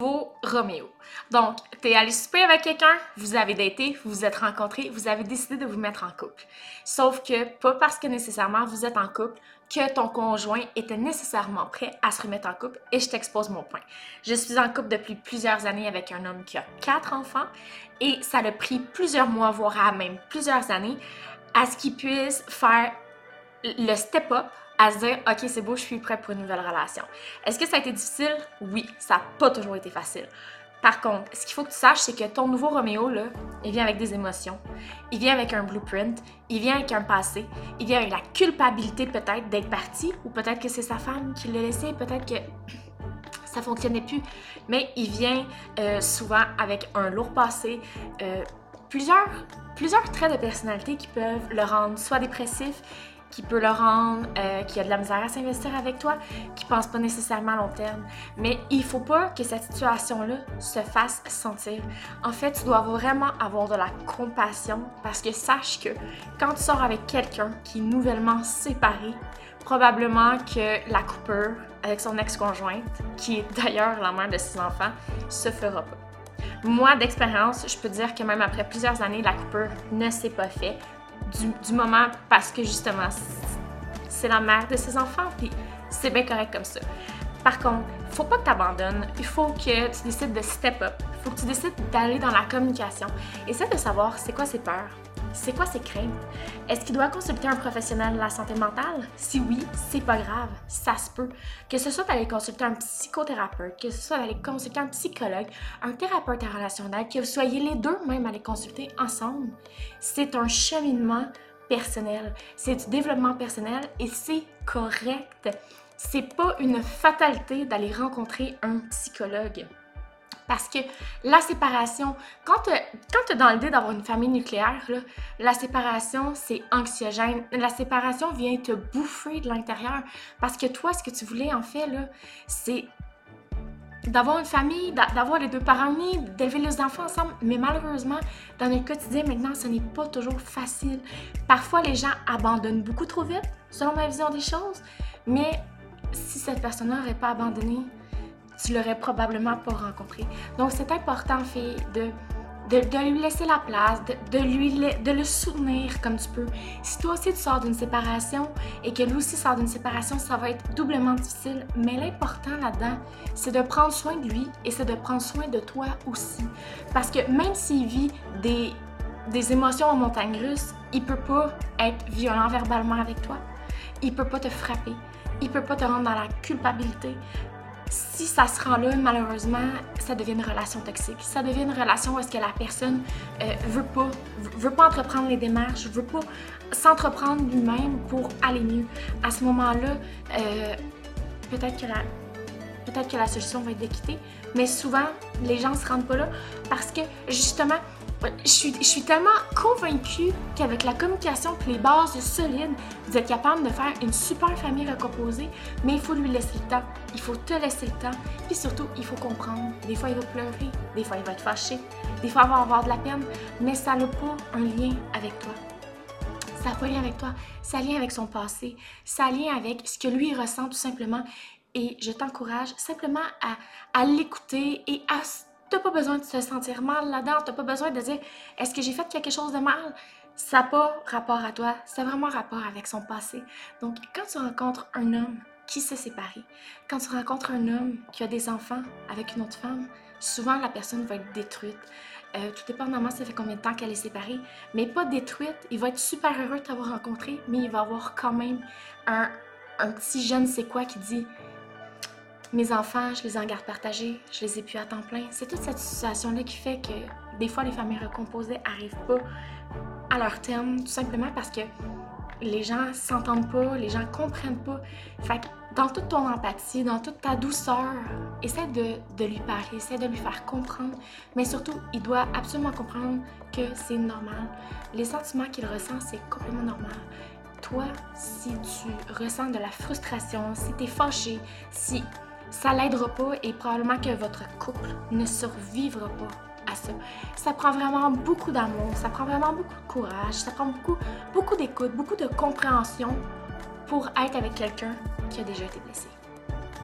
Vos Roméo. Donc, t'es allé souper avec quelqu'un, vous avez daté, vous vous êtes rencontrés, vous avez décidé de vous mettre en couple. Sauf que, pas parce que nécessairement vous êtes en couple, que ton conjoint était nécessairement prêt à se remettre en couple et je t'expose mon point. Je suis en couple depuis plusieurs années avec un homme qui a quatre enfants et ça a pris plusieurs mois, voire même plusieurs années, à ce qu'il puisse faire le step-up à se dire, OK, c'est beau, je suis prête pour une nouvelle relation. Est-ce que ça a été difficile? Oui, ça n'a pas toujours été facile. Par contre, ce qu'il faut que tu saches, c'est que ton nouveau Roméo, là, il vient avec des émotions, il vient avec un blueprint, il vient avec un passé, il vient avec la culpabilité peut-être d'être parti, ou peut-être que c'est sa femme qui l'a laissé, peut-être que ça fonctionnait plus, mais il vient euh, souvent avec un lourd passé, euh, plusieurs, plusieurs traits de personnalité qui peuvent le rendre soit dépressif, qui peut le rendre, euh, qui a de la misère à s'investir avec toi, qui pense pas nécessairement à long terme. Mais il faut pas que cette situation-là se fasse sentir. En fait, tu dois vraiment avoir de la compassion parce que sache que quand tu sors avec quelqu'un qui est nouvellement séparé, probablement que la coupure avec son ex-conjointe, qui est d'ailleurs la mère de ses enfants, se fera pas. Moi, d'expérience, je peux dire que même après plusieurs années, la coupure ne s'est pas faite du, moment parce que justement, c'est la mère de ses enfants, puis c'est bien correct comme ça. Par contre, faut pas que tu abandonnes. Il faut que tu décides de step up. Il faut que tu décides d'aller dans la communication. Essaie de savoir c'est quoi ses peurs, c'est quoi ses craintes? Est-ce qu'il doit consulter un professionnel de la santé mentale? Si oui, c'est pas grave, ça se peut. Que ce soit d'aller consulter un psychothérapeute, que ce soit d'aller consulter un psychologue, un thérapeute relationnel, que vous soyez les deux même à les consulter ensemble, c'est un cheminement personnel, c'est du développement personnel et c'est correct c'est pas une fatalité d'aller rencontrer un psychologue. Parce que la séparation, quand tu es dans l'idée d'avoir une famille nucléaire, la séparation, c'est anxiogène. La séparation vient te bouffer de l'intérieur. Parce que toi, ce que tu voulais, en fait, c'est d'avoir une famille, d'avoir les deux parents unis, d'élever les enfants ensemble. Mais malheureusement, dans notre quotidien maintenant, ce n'est pas toujours facile. Parfois, les gens abandonnent beaucoup trop vite, selon ma vision des choses. Mais si cette personne n'aurait pas abandonné, tu l'aurais probablement pas rencontré. Donc, c'est important, fille, de, de, lui laisser la place, de, lui, de le soutenir comme tu peux. Si toi aussi tu sors d'une séparation et que lui aussi sort d'une séparation, ça va être doublement difficile. Mais l'important là-dedans, c'est de prendre soin de lui et c'est de prendre soin de toi aussi. Parce que même s'il vit des, des émotions en montagne russe, il peut pas être violent verbalement avec toi. Il peut pas te frapper il peut pas te rendre dans la culpabilité. Si ça se rend là, malheureusement, ça devient une relation toxique. Ça devient une relation où est-ce que la personne euh, veut pas, entreprendre les démarches, veut pas s'entreprendre lui-même pour aller mieux. À ce moment-là, euh, peut-être que la peut-être que la solution va être de mais souvent les gens se rendent pas là parce que justement je suis, tellement convaincue qu'avec la communication et les bases solides, vous êtes capable de faire une super famille recomposée, mais il faut lui laisser le temps. Il faut te laisser le temps. Puis surtout, il faut comprendre. Des fois, il va pleurer. Des fois, il va être fâché. Des fois, il va avoir de la peine. Mais ça n'a pas un lien avec toi. Ça n'a pas un lien avec toi. Ça a lien avec son passé. Ça a lien avec ce que lui ressent tout simplement. Et je t'encourage simplement à, à l'écouter et à T'as pas besoin de se sentir mal là-dedans. T'as pas besoin de dire est-ce que j'ai fait quelque chose de mal? Ça n'a pas rapport à toi. C'est vraiment rapport avec son passé. Donc, quand tu rencontres un homme qui s'est séparé, quand tu rencontres un homme qui a des enfants avec une autre femme, souvent la personne va être détruite. Euh, tout dépendamment ça fait combien de temps qu'elle est séparée, mais pas détruite. Il va être super heureux de t'avoir rencontré, mais il va avoir quand même un, un petit jeune c'est quoi qui dit mes enfants, je les ai en garde partagée, je les ai plus à temps plein. C'est toute cette situation-là qui fait que des fois les familles recomposées n'arrivent pas à leur terme, tout simplement parce que les gens s'entendent pas, les gens comprennent pas. Fait que dans toute ton empathie, dans toute ta douceur, essaie de, de lui parler, essaie de lui faire comprendre. Mais surtout, il doit absolument comprendre que c'est normal. Les sentiments qu'il ressent, c'est complètement normal toi, si tu ressens de la frustration, si tu es fâché, si ça l'aidera pas et probablement que votre couple ne survivra pas à ça. Ça prend vraiment beaucoup d'amour, ça prend vraiment beaucoup de courage, ça prend beaucoup, beaucoup d'écoute, beaucoup de compréhension pour être avec quelqu'un qui a déjà été blessé.